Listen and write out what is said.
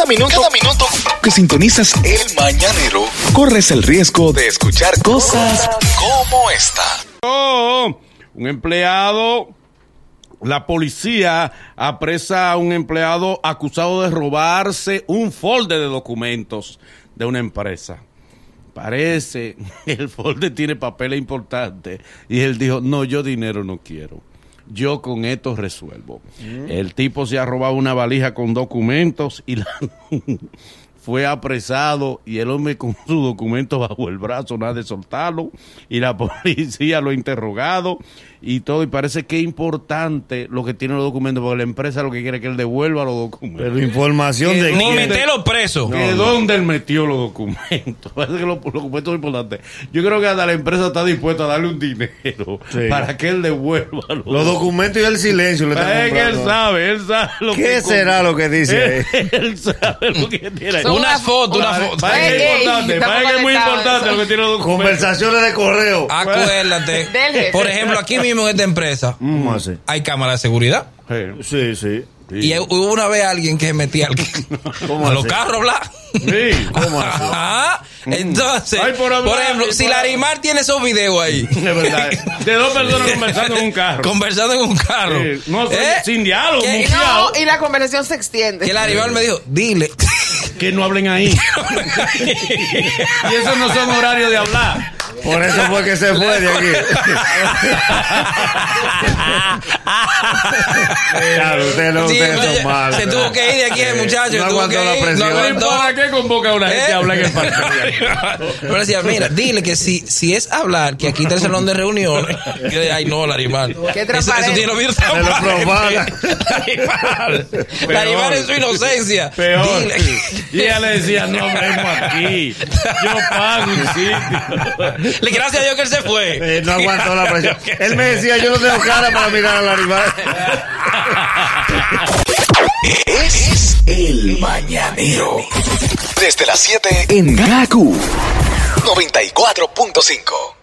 Cada minuto, cada minuto que sintonizas el mañanero, corres el riesgo de escuchar cosas como esta. Oh, un empleado, la policía apresa a un empleado acusado de robarse un folder de documentos de una empresa. Parece que el folder tiene papeles importantes y él dijo, no, yo dinero no quiero. Yo con esto resuelvo. El tipo se ha robado una valija con documentos y la- fue apresado y el hombre con su documento bajo el brazo, nada de soltarlo, y la policía lo ha interrogado y todo, y parece que es importante lo que tiene los documentos, porque la empresa lo que quiere es que él devuelva los documentos. Pero información de Ni quién. meterlo preso. que dónde él metió los documentos. Parece que los, los documentos son importantes. Yo creo que hasta la empresa está dispuesta a darle un dinero Sí. para que él devuelva los, Los documentos y el silencio le Es que él sabe, él sabe lo ¿Qué que será lo que dice ahí? Él sabe lo que tiene ahí. Una una foto, una foto. parece que es importante, parece que es muy importante eso. lo que tiene los. Conversaciones de correo. Acuérdate. Por ejemplo, aquí mismo en esta empresa ¿Cómo así? hay cámara de seguridad. Sí. Sí, sí. Y hubo una vez alguien que metía al, ¿Cómo a los carros, bla. Sí. ¿Cómo así? Ajá. Entonces, Ay, por ejemplo, por si hablar. Larimar tiene esos videos ahí, Es verdad. De dos personas conversando en un carro. conversando en un carro, Sí. No, sin- ¿eh? sin diálogo. No, y la conversación se extiende. que Larimar me dijo, dile. Que no hablen ahí. y esos no son horarios de hablar. Por eso fue que se fue de aquí. Claro, ustedes no, Sí, ustedes oye, son malos. se tuvo que ir de aquí el Eh, muchacho. no aguantó la presión. no aguantó. ¿Para qué convoca a una gente ¿Eh? a hablar en el partido? Pero decía, mira, dile que si, si es hablar, que aquí está el salón de reuniones. Yo dije, ay, no, Larimar. Qué Eso, eso tiene bien Se lo profana. Larimar. Larimar en su inocencia. Peor. Dile. Y ella le decía, no hablemos aquí. Yo pago un sitio. Le- Gracias a Dios que él se fue. Eh, no aguantó la presión. Él me decía, yo no tengo cara para mirar a la rival. Es el mañanero. Desde las 7 en Gaku 94.5.